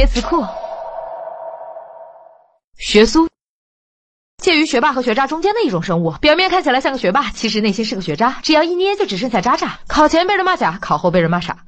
叠词库学苏介于学霸和学渣中间的一种生物。表面看起来像个学霸其实内心是个学渣只要一捏就只剩下渣渣。考前被人骂假考后被人骂傻。